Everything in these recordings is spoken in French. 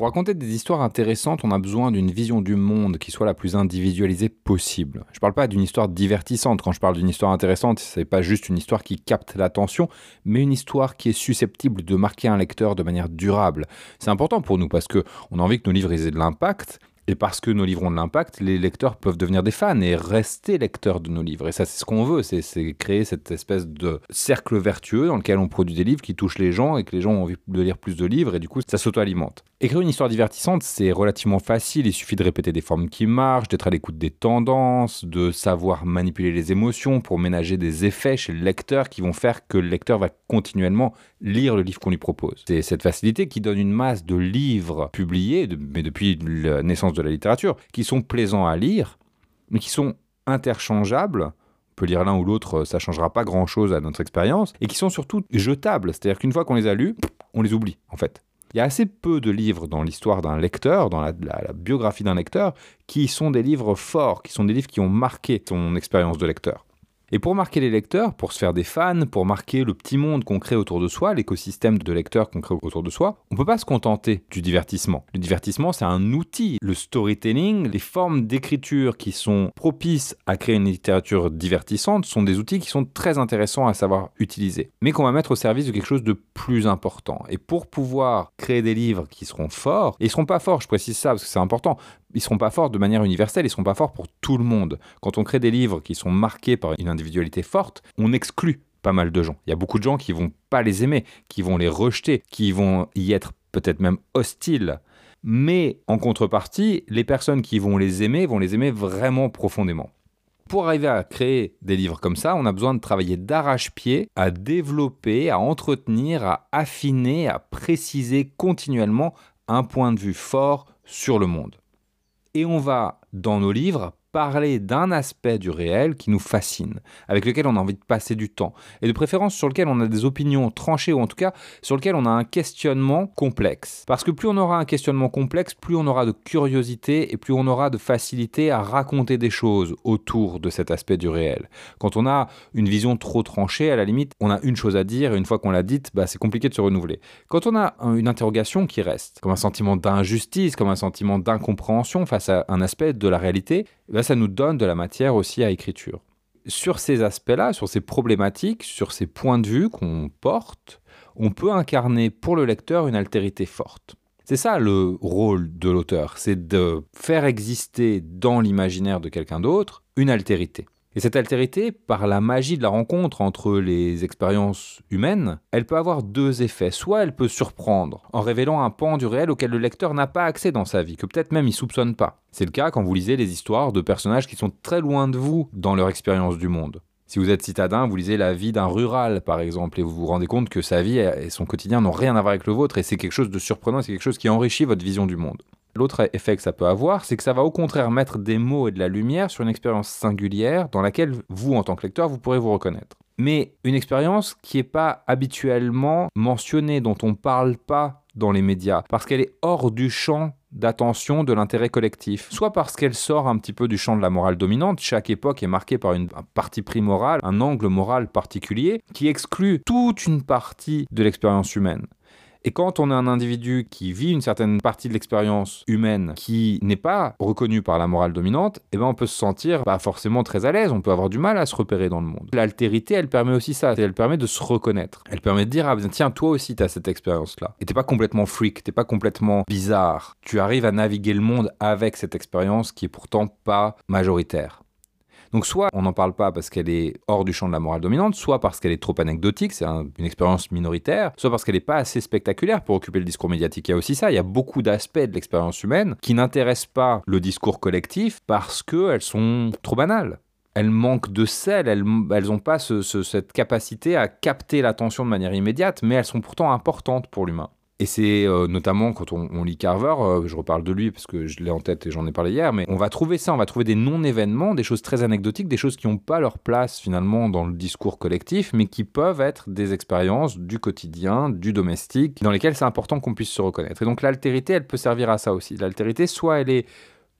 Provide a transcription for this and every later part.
Pour raconter des histoires intéressantes, on a besoin d'une vision du monde qui soit la plus individualisée possible. Je ne parle pas d'une histoire divertissante. Quand je parle d'une histoire intéressante, ce n'est pas juste une histoire qui capte l'attention, mais une histoire qui est susceptible de marquer un lecteur de manière durable. C'est important pour nous parce qu'on a envie que nos livres aient de l'impact, et parce que nos livres ont de l'impact, les lecteurs peuvent devenir des fans et rester lecteurs de nos livres. Et ça, c'est ce qu'on veut, c'est créer cette espèce de cercle vertueux dans lequel on produit des livres qui touchent les gens et que les gens ont envie de lire plus de livres et du coup, ça s'auto-alimente. Écrire une histoire divertissante, c'est relativement facile. Il suffit de répéter des formes qui marchent, d'être à l'écoute des tendances, de savoir manipuler les émotions pour ménager des effets chez le lecteur qui vont faire que le lecteur va continuellement lire le livre qu'on lui propose. C'est cette facilité qui donne une masse de livres publiés, mais depuis la naissance de la littérature, qui sont plaisants à lire, mais qui sont interchangeables on peut lire l'un ou l'autre, ça changera pas grand-chose à notre expérience, et qui sont surtout jetables. C'est-à-dire qu'une fois qu'on les a lus, on les oublie, en fait. Il y a assez peu de livres dans l'histoire d'un lecteur, dans la, biographie d'un lecteur, qui sont des livres forts, qui sont des livres qui ont marqué son expérience de lecteur. Et pour marquer les lecteurs, pour se faire des fans, pour marquer le petit monde qu'on crée autour de soi, l'écosystème de lecteurs qu'on crée autour de soi, on ne peut pas se contenter du divertissement. Le divertissement, c'est un outil. Le storytelling, les formes d'écriture qui sont propices à créer une littérature divertissante sont des outils qui sont très intéressants à savoir utiliser, mais qu'on va mettre au service de quelque chose de plus important. Et pour pouvoir créer des livres qui seront forts, et ils seront pas forts, je précise ça parce que c'est important, ils seront pas forts de manière universelle, ils seront pas forts pour tout le monde. Quand on crée des livres qui sont marqués par une individualité forte, on exclut pas mal de gens. Il y a beaucoup de gens qui vont pas les aimer, qui vont les rejeter, qui vont y être peut-être même hostiles. Mais en contrepartie, les personnes qui vont les aimer vont les aimer vraiment profondément. Pour arriver à créer des livres comme ça, on a besoin de travailler d'arrache-pied à développer, à entretenir, à affiner, à préciser continuellement un point de vue fort sur le monde et on va, dans nos livres, parler d'un aspect du réel qui nous fascine, avec lequel on a envie de passer du temps, et de préférence sur lequel on a des opinions tranchées, ou en tout cas sur lequel on a un questionnement complexe. Parce que plus on aura un questionnement complexe, plus on aura de curiosité et plus on aura de facilité à raconter des choses autour de cet aspect du réel. Quand on a une vision trop tranchée, à la limite, on a une chose à dire, et une fois qu'on l'a dite, bah, c'est compliqué de se renouveler. Quand on a une interrogation qui reste, comme un sentiment d'injustice, comme un sentiment d'incompréhension face à un aspect de la réalité, bah, ça nous donne de la matière aussi à écriture. Sur ces aspects-là, sur ces problématiques, sur ces points de vue qu'on porte, on peut incarner pour le lecteur une altérité forte. C'est ça le rôle de l'auteur, c'est de faire exister dans l'imaginaire de quelqu'un d'autre une altérité. Et cette altérité, par la magie de la rencontre entre les expériences humaines, elle peut avoir deux effets. Soit elle peut surprendre en révélant un pan du réel auquel le lecteur n'a pas accès dans sa vie, que peut-être même il soupçonne pas. C'est le cas quand vous lisez les histoires de personnages qui sont très loin de vous dans leur expérience du monde. Si vous êtes citadin, vous lisez la vie d'un rural, par exemple, et vous vous rendez compte que sa vie et son quotidien n'ont rien à voir avec le vôtre, et c'est quelque chose de surprenant, c'est quelque chose qui enrichit votre vision du monde. L'autre effet que ça peut avoir, c'est que ça va au contraire mettre des mots et de la lumière sur une expérience singulière dans laquelle vous, en tant que lecteur, vous pourrez vous reconnaître. Mais une expérience qui n'est pas habituellement mentionnée, dont on ne parle pas dans les médias, parce qu'elle est hors du champ d'attention de l'intérêt collectif, soit parce qu'elle sort un petit peu du champ de la morale dominante, chaque époque est marquée par une, un parti pris un angle moral particulier, qui exclut toute une partie de l'expérience humaine. Et quand on a un individu qui vit une certaine partie de l'expérience humaine qui n'est pas reconnue par la morale dominante, eh ben on peut se sentir pas forcément très à l'aise, on peut avoir du mal à se repérer dans le monde. L'altérité, elle permet aussi ça, elle permet de se reconnaître. Elle permet de dire, ah ben tiens, toi aussi tu as cette expérience-là. Et t'es pas complètement freak, t'es pas complètement bizarre. Tu arrives à naviguer le monde avec cette expérience qui est pourtant pas majoritaire. Donc soit on n'en parle pas parce qu'elle est hors du champ de la morale dominante, soit parce qu'elle est trop anecdotique, c'est une expérience minoritaire, soit parce qu'elle n'est pas assez spectaculaire pour occuper le discours médiatique. Il y a aussi ça, il y a beaucoup d'aspects de l'expérience humaine qui n'intéressent pas le discours collectif parce qu'elles sont trop banales elles manquent de sel, elles n'ont pas cette capacité à capter l'attention de manière immédiate, mais elles sont pourtant importantes pour l'humain. Et c'est euh, notamment quand on, lit Carver, euh, je reparle de lui parce que je l'ai en tête et j'en ai parlé hier, mais on va trouver ça, on va trouver des non-événements, des choses très anecdotiques, des choses qui n'ont pas leur place finalement dans le discours collectif, mais qui peuvent être des expériences du quotidien, du domestique, dans lesquelles c'est important qu'on puisse se reconnaître. Et donc l'altérité, elle peut servir à ça aussi. L'altérité, soit elle est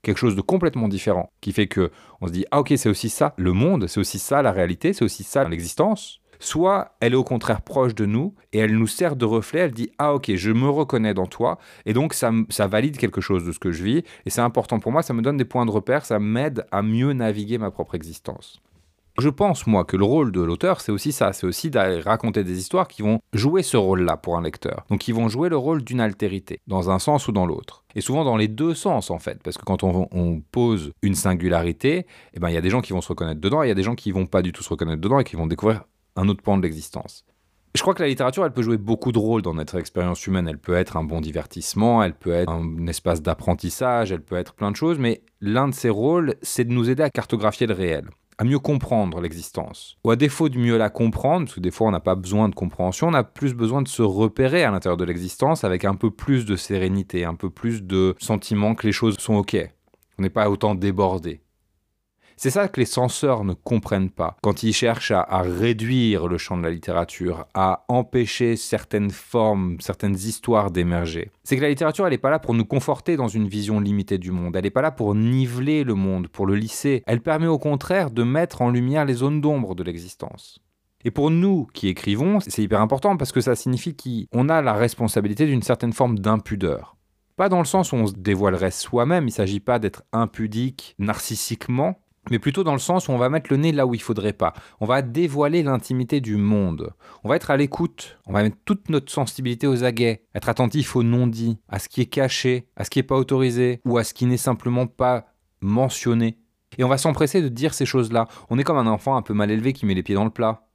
quelque chose de complètement différent, qui fait que on se dit ah ok c'est aussi ça le monde, c'est aussi ça la réalité, c'est aussi ça l'existence soit elle est au contraire proche de nous et elle nous sert de reflet, elle dit ah ok je me reconnais dans toi et donc ça, ça valide quelque chose de ce que je vis et c'est important pour moi, ça me donne des points de repère, ça m'aide à mieux naviguer ma propre existence. Je pense, moi, que le rôle de l'auteur, c'est aussi ça, c'est aussi d'aller raconter des histoires qui vont jouer ce rôle-là pour un lecteur. Donc, qui vont jouer le rôle d'une altérité, dans un sens ou dans l'autre. Et souvent dans les deux sens, en fait, parce que quand on, pose une singularité, eh ben, il y a des gens qui vont se reconnaître dedans, et il y a des gens qui vont pas du tout se reconnaître dedans, et qui vont découvrir un autre pan de l'existence. Je crois que la littérature, elle peut jouer beaucoup de rôles dans notre expérience humaine. Elle peut être un bon divertissement, elle peut être un espace d'apprentissage, elle peut être plein de choses, mais l'un de ses rôles, c'est de nous aider à cartographier le réel, à mieux comprendre l'existence. Ou à défaut de mieux la comprendre, parce que des fois on n'a pas besoin de compréhension, on a plus besoin de se repérer à l'intérieur de l'existence avec un peu plus de sérénité, un peu plus de sentiment que les choses sont OK. On n'est pas autant débordé. C'est ça que les censeurs ne comprennent pas quand ils cherchent à, réduire le champ de la littérature, à empêcher certaines formes, certaines histoires d'émerger. C'est que la littérature, elle n'est pas là pour nous conforter dans une vision limitée du monde. Elle n'est pas là pour niveler le monde, pour le lisser. Elle permet au contraire de mettre en lumière les zones d'ombre de l'existence. Et pour nous qui écrivons, c'est hyper important parce que ça signifie qu'on a la responsabilité d'une certaine forme d'impudeur. Pas dans le sens où on se dévoilerait soi-même, il ne s'agit pas d'être impudique narcissiquement, mais plutôt dans le sens où on va mettre le nez là où il faudrait pas. On va dévoiler l'intimité du monde. On va être à l'écoute. On va mettre toute notre sensibilité aux aguets. Être attentif aux non-dits, à ce qui est caché, à ce qui n'est pas autorisé, ou à ce qui n'est simplement pas mentionné. Et on va s'empresser de dire ces choses-là. On est comme un enfant un peu mal élevé qui met les pieds dans le plat.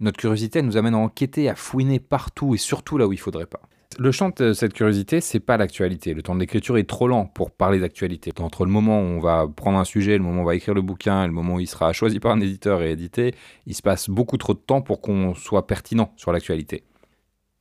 Notre curiosité nous amène à enquêter, à fouiner partout et surtout là où il faudrait pas. Le champ de cette curiosité, c'est pas l'actualité. Le temps de l'écriture est trop lent pour parler d'actualité. Entre le moment où on va prendre un sujet, le moment où on va écrire le bouquin, et le moment où il sera choisi par un éditeur et édité, il se passe beaucoup trop de temps pour qu'on soit pertinent sur l'actualité.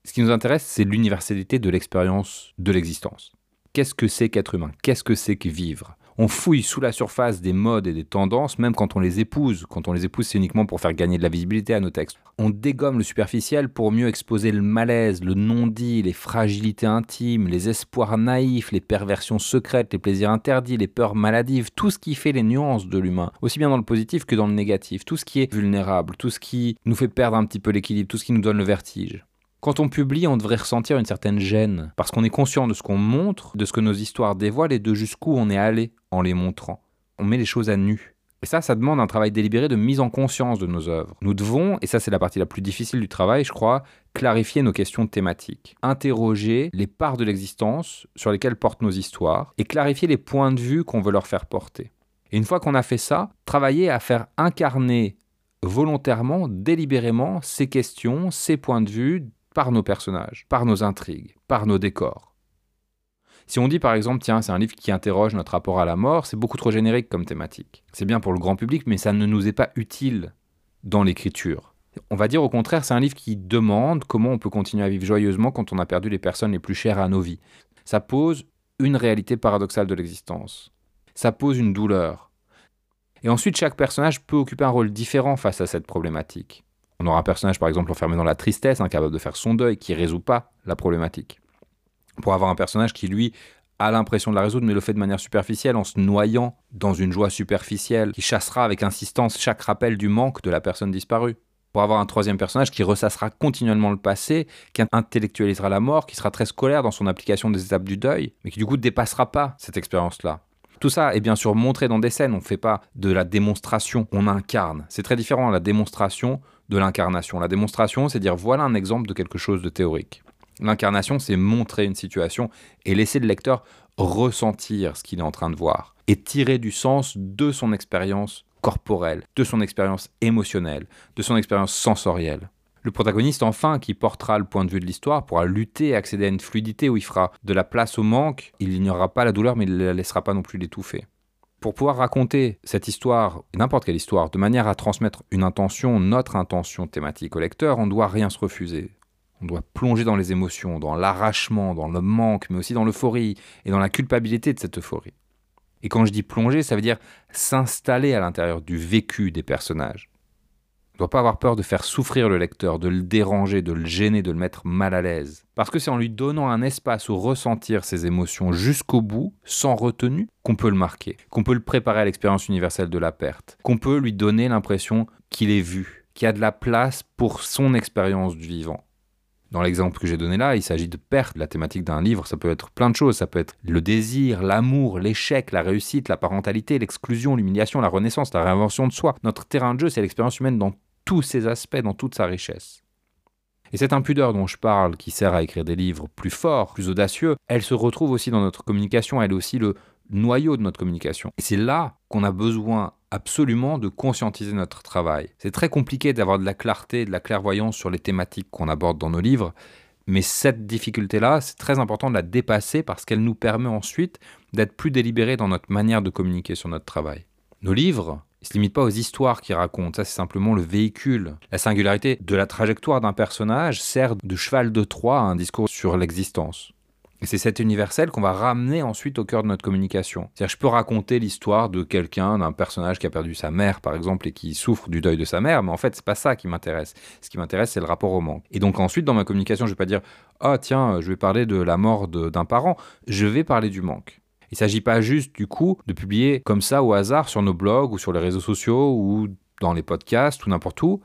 Ce qui nous intéresse, c'est l'universalité de l'expérience de l'existence. Qu'est-ce que c'est qu'être humain? Qu'est-ce que c'est que vivre? On fouille sous la surface des modes et des tendances, même quand on les épouse. Quand on les épouse, c'est uniquement pour faire gagner de la visibilité à nos textes. On dégomme le superficiel pour mieux exposer le malaise, le non-dit, les fragilités intimes, les espoirs naïfs, les perversions secrètes, les plaisirs interdits, les peurs maladives, tout ce qui fait les nuances de l'humain, aussi bien dans le positif que dans le négatif, tout ce qui est vulnérable, tout ce qui nous fait perdre un petit peu l'équilibre, tout ce qui nous donne le vertige. Quand on publie, on devrait ressentir une certaine gêne, parce qu'on est conscient de ce qu'on montre, de ce que nos histoires dévoilent et de jusqu'où on est allé en les montrant. On met les choses à nu. Et ça, ça demande un travail délibéré de mise en conscience de nos œuvres. Nous devons, et ça c'est la partie la plus difficile du travail, je crois, clarifier nos questions thématiques, interroger les parts de l'existence sur lesquelles portent nos histoires, et clarifier les points de vue qu'on veut leur faire porter. Et une fois qu'on a fait ça, travailler à faire incarner volontairement, délibérément, ces questions, ces points de vue par nos personnages, par nos intrigues, par nos décors. Si on dit par exemple, tiens, c'est un livre qui interroge notre rapport à la mort, c'est beaucoup trop générique comme thématique. C'est bien pour le grand public, mais ça ne nous est pas utile dans l'écriture. On va dire au contraire, c'est un livre qui demande comment on peut continuer à vivre joyeusement quand on a perdu les personnes les plus chères à nos vies. Ça pose une réalité paradoxale de l'existence. Ça pose une douleur. Et ensuite, chaque personnage peut occuper un rôle différent face à cette problématique. On aura un personnage, par exemple, enfermé dans la tristesse, incapable de faire son deuil, qui résout pas la problématique. Pour avoir un personnage qui, lui, a l'impression de la résoudre, mais le fait de manière superficielle, en se noyant dans une joie superficielle, qui chassera avec insistance chaque rappel du manque de la personne disparue. Pour avoir un troisième personnage qui ressassera continuellement le passé, qui intellectualisera la mort, qui sera très scolaire dans son application des étapes du deuil, mais qui du coup ne dépassera pas cette expérience-là. Tout ça est bien sûr montré dans des scènes, on ne fait pas de la démonstration, on incarne. C'est très différent la démonstration de l'incarnation. La démonstration, c'est dire voilà un exemple de quelque chose de théorique. L'incarnation, c'est montrer une situation et laisser le lecteur ressentir ce qu'il est en train de voir et tirer du sens de son expérience corporelle, de son expérience émotionnelle, de son expérience sensorielle. Le protagoniste, enfin, qui portera le point de vue de l'histoire, pourra lutter et accéder à une fluidité où il fera de la place au manque, il n'ignorera pas la douleur, mais il ne la laissera pas non plus l'étouffer. Pour pouvoir raconter cette histoire, n'importe quelle histoire, de manière à transmettre une intention, notre intention thématique au lecteur, on ne doit rien se refuser. On doit plonger dans les émotions, dans l'arrachement, dans le manque, mais aussi dans l'euphorie et dans la culpabilité de cette euphorie. Et quand je dis plonger, ça veut dire s'installer à l'intérieur du vécu des personnages. Ne doit pas avoir peur de faire souffrir le lecteur, de le déranger, de le gêner, de le mettre mal à l'aise. Parce que c'est en lui donnant un espace où ressentir ses émotions jusqu'au bout, sans retenue, qu'on peut le marquer, qu'on peut le préparer à l'expérience universelle de la perte, qu'on peut lui donner l'impression qu'il est vu, qu'il y a de la place pour son expérience du vivant. Dans l'exemple que j'ai donné là, il s'agit de perte. La thématique d'un livre, ça peut être plein de choses. Ça peut être le désir, l'amour, l'échec, la réussite, la parentalité, l'exclusion, l'humiliation, la renaissance, la réinvention de soi. Notre terrain de jeu, c'est l'expérience humaine dans tous ses aspects, dans toute sa richesse. Et cette impudeur dont je parle, qui sert à écrire des livres plus forts, plus audacieux, elle se retrouve aussi dans notre communication, elle est aussi le noyau de notre communication. Et c'est là qu'on a besoin absolument de conscientiser notre travail. C'est très compliqué d'avoir de la clarté, de la clairvoyance sur les thématiques qu'on aborde dans nos livres, mais cette difficulté-là, c'est très important de la dépasser parce qu'elle nous permet ensuite d'être plus délibérés dans notre manière de communiquer sur notre travail. Nos livres, ne se limite pas aux histoires qu'il raconte, ça c'est simplement le véhicule. La singularité de la trajectoire d'un personnage sert de cheval de Troie à un discours sur l'existence. Et c'est cet universel qu'on va ramener ensuite au cœur de notre communication. C'est-à-dire, je peux raconter l'histoire de quelqu'un, d'un personnage qui a perdu sa mère, par exemple, et qui souffre du deuil de sa mère, mais en fait, c'est pas ça qui m'intéresse. Ce qui m'intéresse, c'est le rapport au manque. Et donc, ensuite, dans ma communication, je vais pas dire, ah, tiens, je vais parler de la mort d'un parent. Je vais parler du manque. Il ne s'agit pas juste, du coup, de publier comme ça au hasard sur nos blogs ou sur les réseaux sociaux ou dans les podcasts ou n'importe où,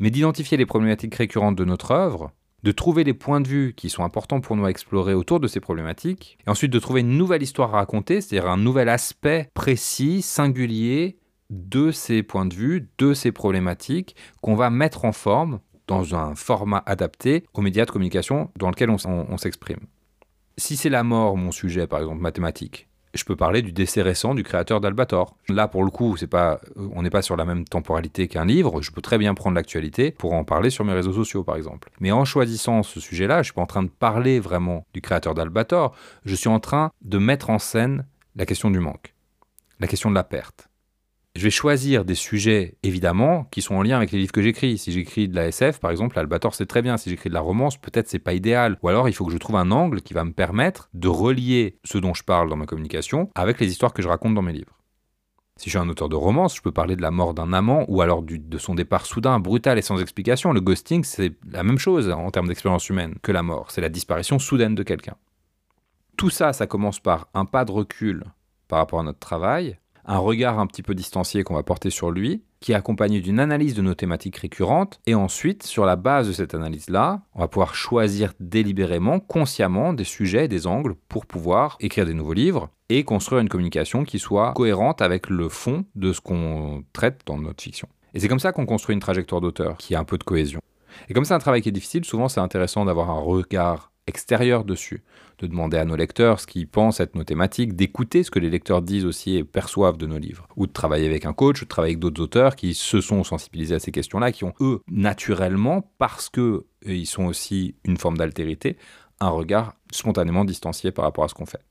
mais d'identifier les problématiques récurrentes de notre œuvre, de trouver les points de vue qui sont importants pour nous à explorer autour de ces problématiques, et ensuite de trouver une nouvelle histoire à raconter, c'est-à-dire un nouvel aspect précis, singulier de ces points de vue, de ces problématiques, qu'on va mettre en forme dans un format adapté aux médias de communication dans lequel on, s'exprime. Si c'est la mort, mon sujet, par exemple, mathématique, je peux parler du décès récent du créateur d'Albator. Là, pour le coup, c'est pas, on n'est pas sur la même temporalité qu'un livre. Je peux très bien prendre l'actualité pour en parler sur mes réseaux sociaux, par exemple. Mais en choisissant ce sujet-là, je suis pas en train de parler vraiment du créateur d'Albator. Je suis en train de mettre en scène la question du manque, la question de la perte. Je vais choisir des sujets, évidemment, qui sont en lien avec les livres que j'écris. Si j'écris de la SF, par exemple, Albator, c'est très bien. Si j'écris de la romance, peut-être c'est pas idéal. Ou alors, il faut que je trouve un angle qui va me permettre de relier ce dont je parle dans ma communication avec les histoires que je raconte dans mes livres. Si je suis un auteur de romance, je peux parler de la mort d'un amant ou alors de son départ soudain, brutal et sans explication. Le ghosting, c'est la même chose en termes d'expérience humaine que la mort. C'est la disparition soudaine de quelqu'un. Tout ça, ça commence par un pas de recul par rapport à notre travail, un regard un petit peu distancié qu'on va porter sur lui, qui est accompagné d'une analyse de nos thématiques récurrentes, et ensuite, sur la base de cette analyse-là, on va pouvoir choisir délibérément, consciemment, des sujets, des angles pour pouvoir écrire des nouveaux livres et construire une communication qui soit cohérente avec le fond de ce qu'on traite dans notre fiction. Et c'est comme ça qu'on construit une trajectoire d'auteur qui a un peu de cohésion. Et comme c'est un travail qui est difficile, souvent c'est intéressant d'avoir un regard extérieur dessus, de demander à nos lecteurs ce qu'ils pensent être nos thématiques, d'écouter ce que les lecteurs disent aussi et perçoivent de nos livres, ou de travailler avec un coach, ou de travailler avec d'autres auteurs qui se sont sensibilisés à ces questions-là, qui ont eux, naturellement, parce que ils sont aussi une forme d'altérité, un regard spontanément distancié par rapport à ce qu'on fait.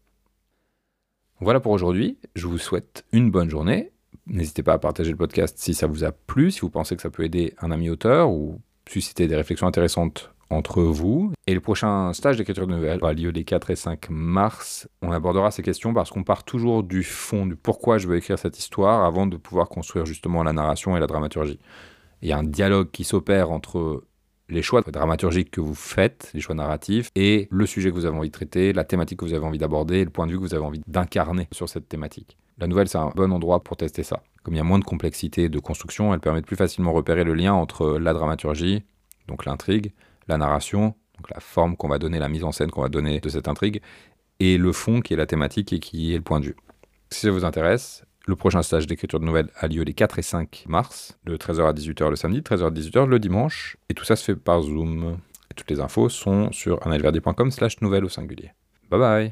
Voilà pour aujourd'hui, je vous souhaite une bonne journée. N'hésitez pas à partager le podcast si ça vous a plu, si vous pensez que ça peut aider un ami auteur ou susciter des réflexions intéressantes entre vous. Et le prochain stage d'écriture de nouvelles aura lieu les 4 et 5 mars. On abordera ces questions parce qu'on part toujours du fond, du pourquoi je veux écrire cette histoire avant de pouvoir construire justement la narration et la dramaturgie. Il y a un dialogue qui s'opère entre les choix dramaturgiques que vous faites, les choix narratifs, et le sujet que vous avez envie de traiter, la thématique que vous avez envie d'aborder, le point de vue que vous avez envie d'incarner sur cette thématique. La nouvelle, c'est un bon endroit pour tester ça. Comme il y a moins de complexité de construction, elle permet de plus facilement repérer le lien entre la dramaturgie, donc l'intrigue, la narration, donc la forme qu'on va donner, la mise en scène qu'on va donner de cette intrigue, et le fond qui est la thématique et qui est le point de vue. Si ça vous intéresse, le prochain stage d'écriture de nouvelles a lieu les 4 et 5 mars, de 13h à 18h le samedi, 13h à 18h le dimanche, et tout ça se fait par Zoom. Toutes les infos sont sur analverdi.com slash nouvelles au singulier. Bye bye